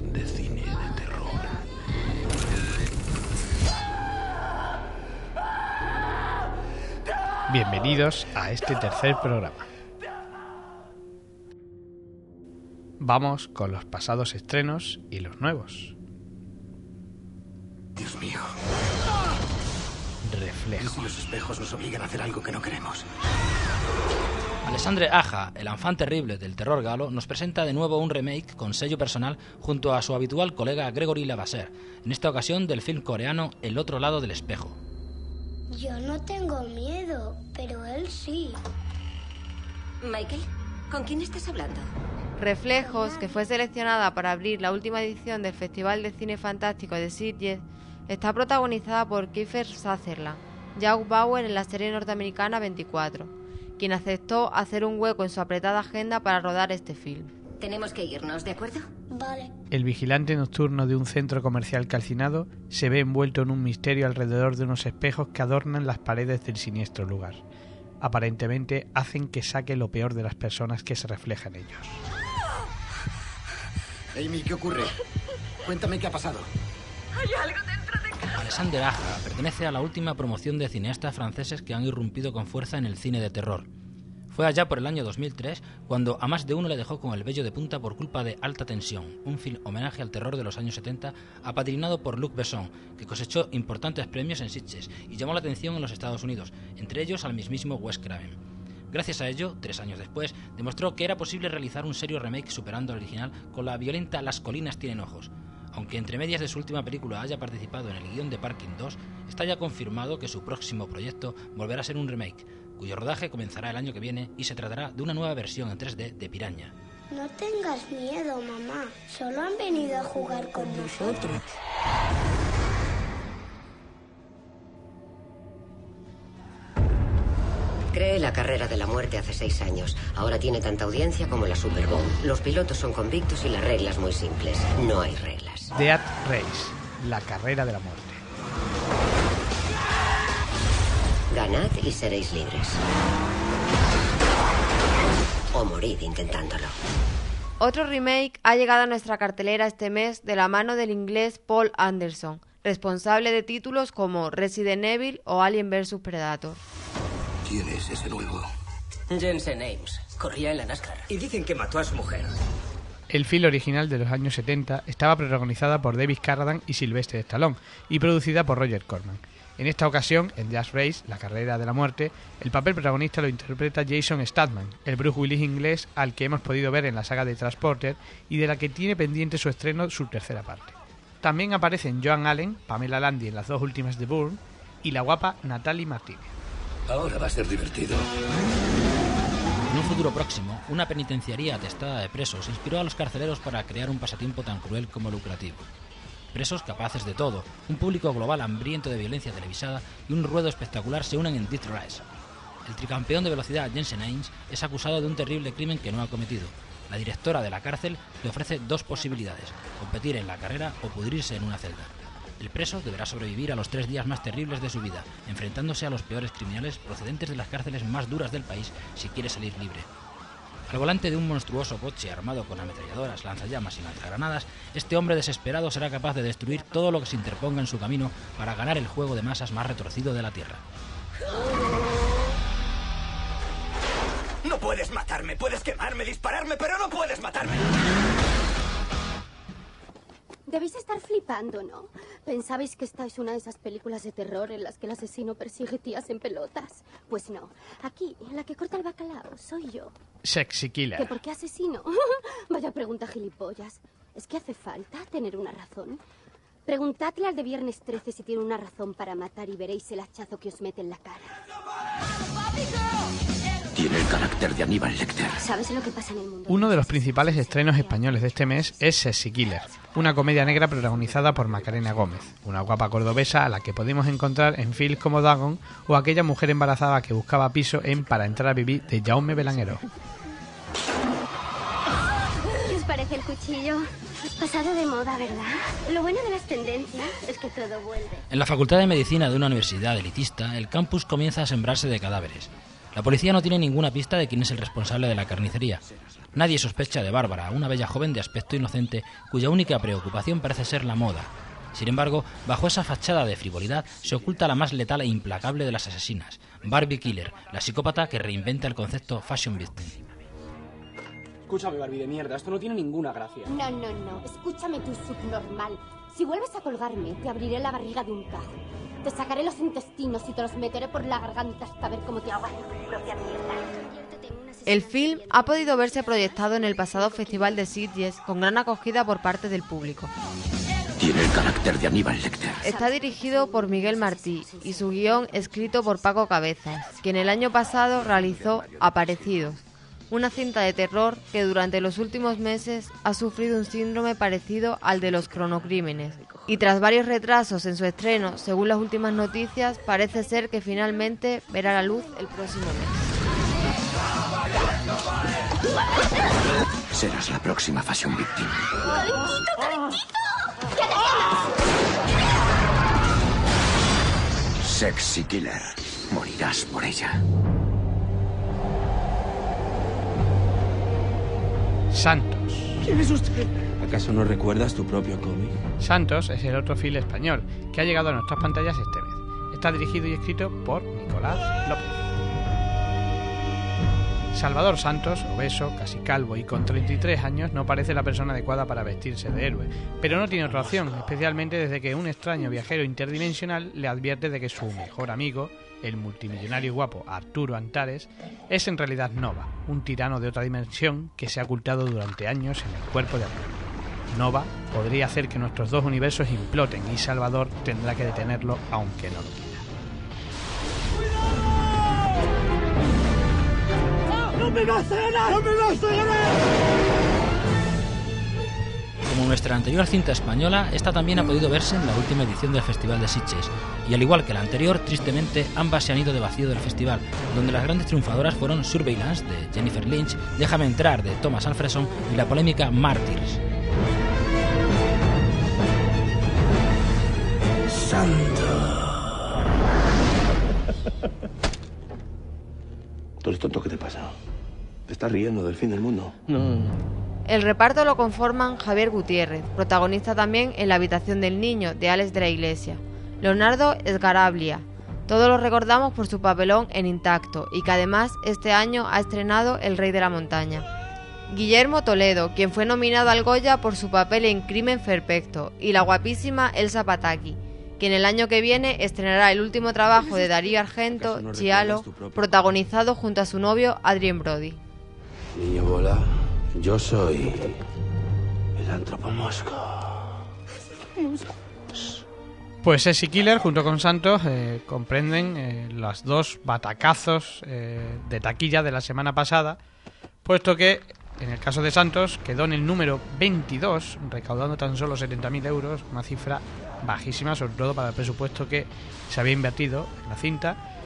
de cine de terror. Bienvenidos a este tercer programa. Vamos con los pasados estrenos y los nuevos. Dios mío. Reflejo. Si los espejos nos obligan a hacer algo que no queremos. Alessandre Aja, el enfant terrible del terror galo, nos presenta de nuevo un remake con sello personal junto a su habitual colega Gregory Lavasser, en esta ocasión del film coreano El otro lado del espejo. Yo no tengo miedo, pero él sí. Michael, ¿con quién estás hablando? Reflejos, que fue seleccionada para abrir la última edición del Festival de Cine Fantástico de Sitges, está protagonizada por Kiefer Sutherland, Jack Bauer en la serie norteamericana 24, quien aceptó hacer un hueco en su apretada agenda para rodar este film. Tenemos que irnos, ¿de acuerdo? Vale. El vigilante nocturno de un centro comercial calcinado se ve envuelto en un misterio alrededor de unos espejos que adornan las paredes del siniestro lugar. Aparentemente hacen que saque lo peor de las personas que se reflejan en ellos. Amy, ¿qué ocurre? Cuéntame qué ha pasado. Alexander Aja pertenece a la última promoción de cineastas franceses que han irrumpido con fuerza en el cine de terror. Fue allá por el año 2003 cuando a más de uno le dejó con el vello de punta por culpa de Alta Tensión, un film homenaje al terror de los años 70 apadrinado por Luc Besson, que cosechó importantes premios en Sitges y llamó la atención en los Estados Unidos, entre ellos al mismísimo Wes Craven. Gracias a ello, tres años después, demostró que era posible realizar un serio remake superando al original con la violenta Las colinas tienen ojos. Aunque entre medias de su última película haya participado en el guion de Parking 2, está ya confirmado que su próximo proyecto volverá a ser un remake, cuyo rodaje comenzará el año que viene y se tratará de una nueva versión en 3D de Piraña. No tengas miedo, mamá. Solo han venido a jugar con nosotros. Cree la carrera de la muerte hace seis años. Ahora tiene tanta audiencia como la Super Bowl. Los pilotos son convictos y las reglas muy simples. No hay reglas. Death Race, la carrera de la muerte. Ganad y seréis libres. O morid intentándolo. Otro remake ha llegado a nuestra cartelera este mes de la mano del inglés Paul Anderson, responsable de títulos como Resident Evil o Alien vs Predator. ¿Quién es ese nuevo? Jensen Ames. Corría en la NASCAR. Y dicen que mató a su mujer. El film original de los años 70 estaba protagonizada por David Carradine y Sylvester Stallone y producida por Roger Corman. En esta ocasión, en Jazz Race, la carrera de la muerte, el papel protagonista lo interpreta Jason Statham, el Bruce Willis inglés al que hemos podido ver en la saga de Transporter y de la que tiene pendiente su estreno su tercera parte. También aparecen Joan Allen, Pamela Landy en las dos últimas de Bourne y la guapa Natalie Martinez. Ahora va a ser divertido. En un futuro próximo, una penitenciaría atestada de presos inspiró a los carceleros para crear un pasatiempo tan cruel como lucrativo. Presos capaces de todo, un público global hambriento de violencia televisada y un ruedo espectacular se unen en Death Race. El tricampeón de velocidad Jensen Ames es acusado de un terrible crimen que no ha cometido. La directora de la cárcel le ofrece dos posibilidades, competir en la carrera o pudrirse en una celda. El preso deberá sobrevivir a los tres días más terribles de su vida, enfrentándose a los peores criminales procedentes de las cárceles más duras del país si quiere salir libre. Al volante de un monstruoso coche armado con ametralladoras, lanzallamas y lanzagranadas, este hombre desesperado será capaz de destruir todo lo que se interponga en su camino para ganar el juego de masas más retorcido de la Tierra. No puedes matarme. Puedes quemarme, dispararme, pero no puedes matarme. Debéis estar flipando, ¿no? ¿Pensabais que esta es una de esas películas de terror en las que el asesino persigue tías en pelotas? Pues no. Aquí, la que corta el bacalao, soy yo. Sexy ¿Que Killer. por qué asesino? Vaya pregunta gilipollas. ¿Es que hace falta tener una razón? Preguntadle al de Viernes 13 si tiene una razón para matar y veréis el hachazo que os mete en la cara. Tiene el carácter de Aníbal Lecter. ¿Sabes lo que pasa en el mundo? Uno de los principales estrenos españoles de este mes es Sexy Killer, una comedia negra protagonizada por Macarena Gómez, una guapa cordobesa a la que podemos encontrar en films como Dagon o aquella mujer embarazada que buscaba piso en Para entrar a vivir de Jaume Belanguero. ¿Qué os parece el cuchillo? Pasado de moda, ¿verdad? Lo bueno de las tendencias es que todo vuelve. En la Facultad de Medicina de una universidad elitista, el campus comienza a sembrarse de cadáveres. La policía no tiene ninguna pista de quién es el responsable de la carnicería. Nadie sospecha de Bárbara, una bella joven de aspecto inocente cuya única preocupación parece ser la moda. Sin embargo, bajo esa fachada de frivolidad se oculta la más letal e implacable de las asesinas, Barbie Killer, la psicópata que reinventa el concepto fashion victim. Escúchame, Barbie de mierda, esto no tiene ninguna gracia. No, no, no. Escúchame tú, subnormal. Si vuelves a colgarme, te abriré la barriga de un cazo. Te sacaré los intestinos y te los meteré por la garganta hasta ver cómo te ahogas en tu propia mierda. El film ha podido verse proyectado en el pasado Festival de Sitges con gran acogida por parte del público. Tiene el carácter de Aníbal Lecter. Está dirigido por Miguel Martí y su guion escrito por Paco Cabezas, quien el año pasado realizó Aparecidos, una cinta de terror que durante los últimos meses ha sufrido un síndrome parecido al de los cronocrímenes. Y tras varios retrasos en su estreno, según las últimas noticias, parece ser que finalmente verá la luz el próximo mes. Serás la próxima Fashion Victim. Sexy Killer. Morirás por ella. Santos. ¿Quién es usted? ¿Acaso no recuerdas tu propio cómic? Santos es el otro film español que ha llegado a nuestras pantallas este mes. Está dirigido y escrito por Nicolás López. Salvador Santos, obeso, casi calvo y con 33 años, no parece la persona adecuada para vestirse de héroe, pero no tiene otra opción, especialmente desde que un extraño viajero interdimensional le advierte de que su mejor amigo, el multimillonario guapo Arturo Antares, es en realidad Nova, un tirano de otra dimensión que se ha ocultado durante años en el cuerpo de Arturo. Nova podría hacer que nuestros dos universos imploten y Salvador tendrá que detenerlo aunque no lo quiera. ¡No me ganar! ¡No me ganar! Como nuestra anterior cinta española, esta también ha podido verse en la última edición del Festival de Sitges, y al igual que la anterior, tristemente, ambas se han ido de vacío del festival, donde las grandes triunfadoras fueron Surveillance de Jennifer Lynch, Déjame entrar de Thomas Alfredson y la polémica Martyrs. ¿Tú eres tonto? ¿Qué te pasa? ¿Te estás riendo del fin del mundo? No. El reparto lo conforman Javier Gutiérrez, protagonista también en La habitación del niño, de Alex de la Iglesia, Leonardo Esgarablia. Todos lo recordamos por su papelón en Intacto y que además este año ha estrenado El Rey de la Montaña. Guillermo Toledo, quien fue nominado al Goya por su papel en Crimen Perfecto, y la guapísima Elsa Pataki, quien el año que viene estrenará el último trabajo de Darío Argento, Chialo, protagonizado junto a su novio Adrien Brody. Niño bola, yo soy el antropomosco. Pues Sexy Killer junto con Santos eh, comprenden eh, los dos batacazos eh, de taquilla de la semana pasada, puesto que en el caso de Santos quedó en el número 22, recaudando tan solo 70.000 euros, una cifra bajísima, sobre todo para el presupuesto que se había invertido en la cinta.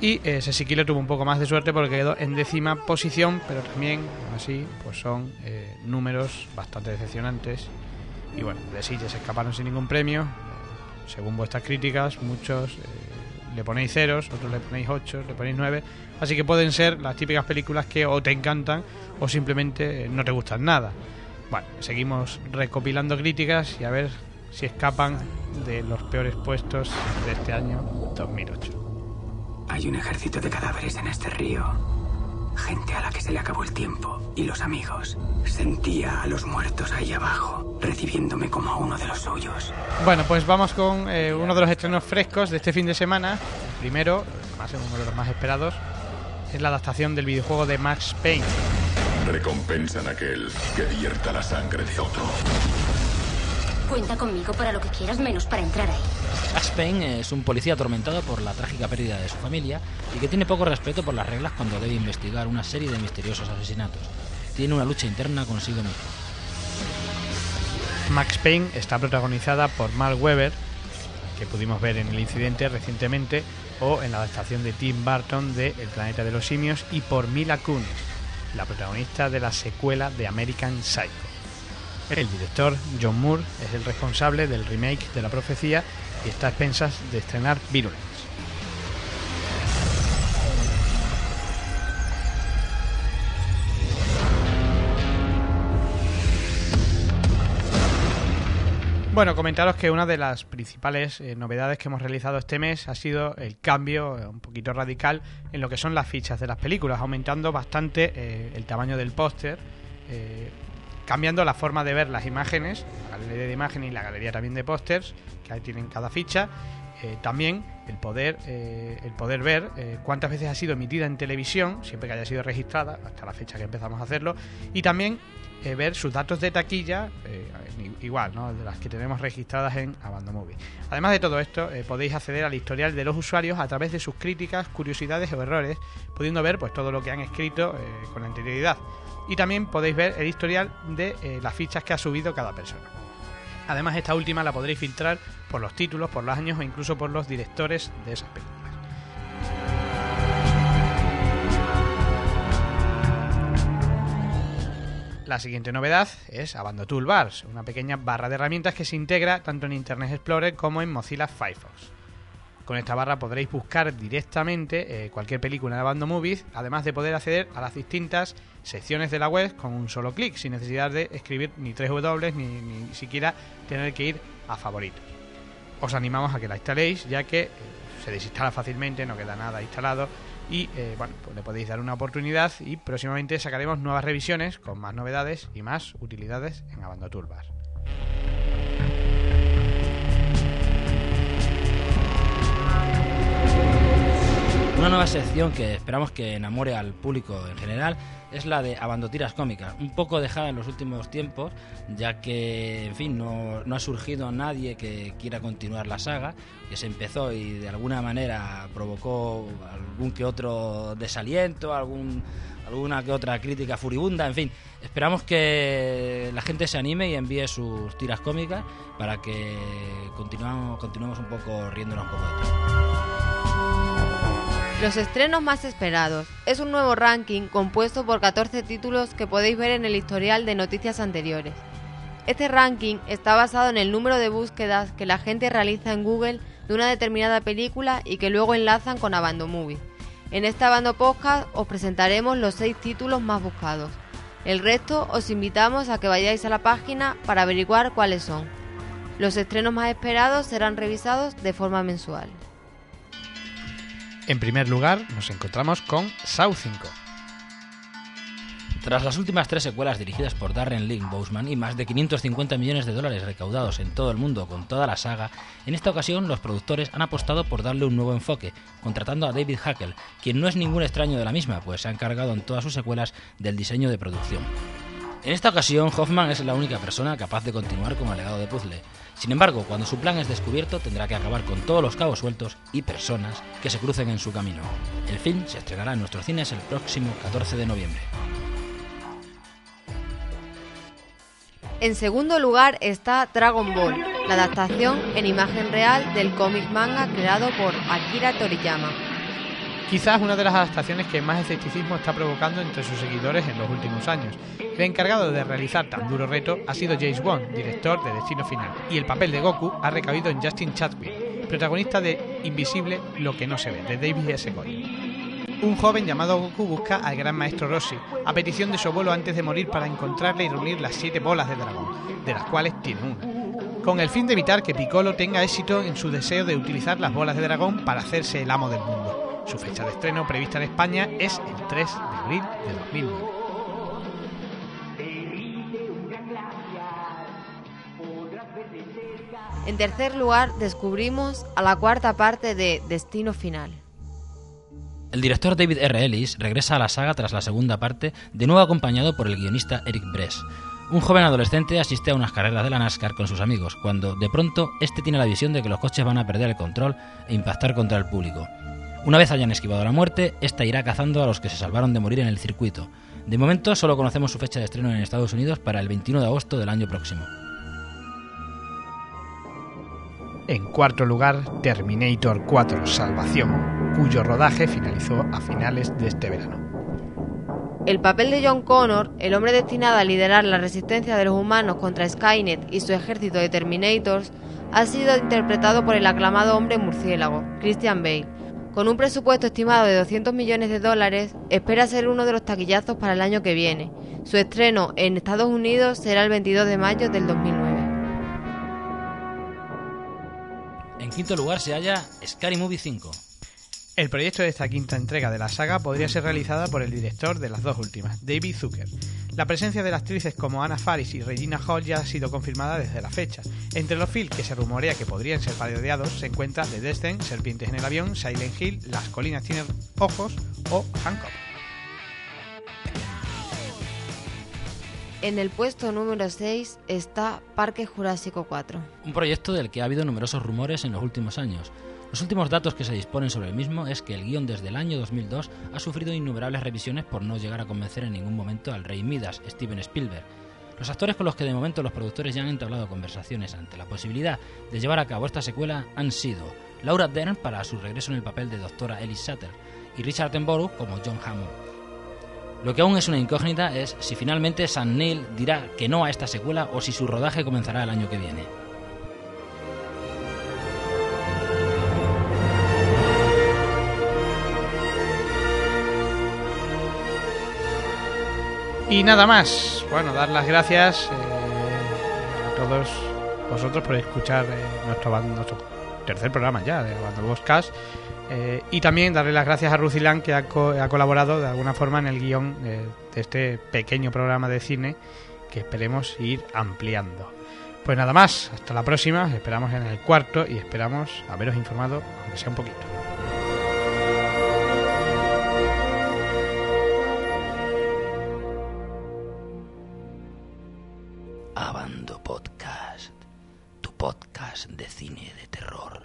Y eh, tuvo un poco más de suerte porque quedó en décima posición, pero también, así, pues son eh, números bastante decepcionantes. Y bueno, de se escaparon sin ningún premio. Eh, según vuestras críticas, muchos eh, le ponéis ceros, otros le ponéis ocho, le ponéis nueve. Así que pueden ser las típicas películas que o te encantan o simplemente no te gustan nada. Bueno, seguimos recopilando críticas y a ver si escapan de los peores puestos de este año 2008. Hay un ejército de cadáveres en este río. Gente a la que se le acabó el tiempo. Y los amigos. Sentía a los muertos ahí abajo, recibiéndome como a uno de los suyos. Bueno, pues vamos con eh, uno de los estrenos frescos de este fin de semana. El primero, además es uno de los más esperados, es la adaptación del videojuego de Max Payne. Recompensan a aquel que vierta la sangre de otro. Cuenta conmigo para lo que quieras, menos para entrar ahí. Payne es un policía atormentado por la trágica pérdida de su familia y que tiene poco respeto por las reglas cuando debe investigar una serie de misteriosos asesinatos. Tiene una lucha interna consigo mismo. Max Payne está protagonizada por Mark Webber, que pudimos ver en El Incidente recientemente, o en la adaptación de Tim Burton de El Planeta de los Simios, y por Mila Kunis, la protagonista de la secuela de American Psycho. El director, John Moore, es el responsable del remake de La Profecía y está a expensas de estrenar Virulence. Bueno, comentaros que una de las principales eh, novedades que hemos realizado este mes ha sido el cambio eh, un poquito radical en lo que son las fichas de las películas, aumentando bastante eh, el tamaño del póster cambiando la forma de ver las imágenes, la galería de imágenes y la galería también de pósters que ahí tienen cada ficha. también el poder, el poder ver cuántas veces ha sido emitida en televisión, siempre que haya sido registrada, hasta la fecha que empezamos a hacerlo, y también eh, ver sus datos de taquilla, eh, igual, ¿no? De las que tenemos registradas en Abandon Movie. Además de todo esto, eh, podéis acceder al historial de los usuarios a través de sus críticas, curiosidades o errores, pudiendo ver pues todo lo que han escrito con anterioridad. Y también podéis ver el historial de las fichas que ha subido cada persona. Además, esta última la podréis filtrar por los títulos, por los años o incluso por los directores de esas películas. La siguiente novedad es Abando Toolbars, una pequeña barra de herramientas que se integra tanto en Internet Explorer como en Mozilla Firefox. Con esta barra podréis buscar directamente eh, cualquier película de Abando Movies, además de poder acceder a las distintas secciones de la web con un solo clic, sin necesidad de escribir ni tres W ni, ni siquiera tener que ir a favoritos. Os animamos a que la instaléis, ya que eh, se desinstala fácilmente, no queda nada instalado y eh, bueno, pues le podéis dar una oportunidad y próximamente sacaremos nuevas revisiones con más novedades y más utilidades en Abando Toolbar. Nueva sección que esperamos que enamore al público en general es la de Abandotiras Cómicas, un poco dejada en los últimos tiempos, ya que, en fin, no, no, ha surgido nadie que quiera continuar la saga, que se empezó y de alguna manera provocó algún que otro desaliento, algún, alguna que otra crítica furibunda, en fin, esperamos que la gente se anime y envíe sus tiras cómicas para que continuemos, continuemos un poco riéndonos un poco de todo. Los estrenos más esperados. Es un nuevo ranking compuesto por 14 títulos que podéis ver en el historial de noticias anteriores. Este ranking está basado en el número de búsquedas que la gente realiza en Google de una determinada película y que luego enlazan con Abando Movie. En este Abando Podcast os presentaremos los 6 títulos más buscados. El resto os invitamos a que vayáis a la página para averiguar cuáles son. Los estrenos más esperados serán revisados de forma mensual. En primer lugar, nos encontramos con Saw 5. Tras las últimas tres secuelas dirigidas por Darren Lynn Bousman y más de 550 millones de dólares recaudados en todo el mundo con toda la saga, en esta ocasión los productores han apostado por darle un nuevo enfoque, contratando a David Hackel, quien no es ningún extraño de la misma, pues se ha encargado en todas sus secuelas del diseño de producción. En esta ocasión, Hoffman es la única persona capaz de continuar con el legado de Puzzle. Sin embargo, cuando su plan es descubierto, tendrá que acabar con todos los cabos sueltos y personas que se crucen en su camino. El film se estrenará en nuestros cines el próximo 14 de noviembre. En segundo lugar está Dragon Ball, la adaptación en imagen real del cómic manga creado por Akira Toriyama. Quizás una de las adaptaciones que más escepticismo está provocando entre sus seguidores en los últimos años. El encargado de realizar tan duro reto ha sido James Bond, director de Destino Final, y el papel de Goku ha recaído en Justin Chadwick, protagonista de Invisible, lo que no se ve, de David S. Goyer. Un joven llamado Goku busca al gran maestro Rossi, a petición de su abuelo antes de morir para encontrarle y reunir las siete bolas de dragón, de las cuales tiene una. Con el fin de evitar que Piccolo tenga éxito en su deseo de utilizar las bolas de dragón para hacerse el amo del mundo. Su fecha de estreno prevista en España es el 3 de abril de 2009. En tercer lugar, descubrimos a la cuarta parte de Destino Final. El director David R. Ellis regresa a la saga tras la segunda parte, de nuevo acompañado por el guionista Eric Bress. Un joven adolescente asiste a unas carreras de la NASCAR con sus amigos, cuando de pronto este tiene la visión de que los coches van a perder el control e impactar contra el público. Una vez hayan esquivado la muerte, esta irá cazando a los que se salvaron de morir en el circuito. De momento solo conocemos su fecha de estreno en Estados Unidos para el 21 de agosto del año próximo. En cuarto lugar, Terminator 4 Salvación, cuyo rodaje finalizó a finales de este verano. El papel de John Connor, el hombre destinado a liderar la resistencia de los humanos contra Skynet y su ejército de Terminators, ha sido interpretado por el aclamado hombre murciélago, Christian Bale, con un presupuesto estimado de 200 millones de dólares, espera ser uno de los taquillazos para el año que viene. Su estreno en Estados Unidos será el 22 de mayo del 2009. En quinto lugar se halla Scary Movie 5, el proyecto de esta quinta entrega de la saga podría ser realizada por el director de las dos últimas, David Zucker. La presencia de las actrices como Anna Faris y Regina Hall ya ha sido confirmada desde la fecha. Entre los films que se rumorea que podrían ser parodiados se encuentra The Descent, Serpientes en el avión, Silent Hill, Las colinas tienen ojos o Hancock. En el puesto número 6 está Parque Jurásico 4. Un proyecto del que ha habido numerosos rumores en los últimos años. Los últimos datos que se disponen sobre el mismo es que el guion desde el año 2002 ha sufrido innumerables revisiones por no llegar a convencer en ningún momento al rey Midas, Steven Spielberg. Los actores con los que de momento los productores ya han entablado conversaciones ante la posibilidad de llevar a cabo esta secuela han sido Laura Dern para su regreso en el papel de doctora Ellie Satter y Richard Attenborough como John Hammond. Lo que aún es una incógnita es si finalmente Sam Neill dirá que no a esta secuela o si su rodaje comenzará el año que viene. Y nada más. Bueno, dar las gracias eh, a todos vosotros por escuchar eh, nuestro, nuestro tercer programa ya de Bando. Eh, y también darle las gracias a Rucilán que ha, ha, colaborado de alguna forma en el guion de este pequeño programa de cine que esperemos ir ampliando. Pues nada más, hasta la próxima, esperamos en el cuarto y esperamos haberos informado, aunque sea un poquito. De cine de terror.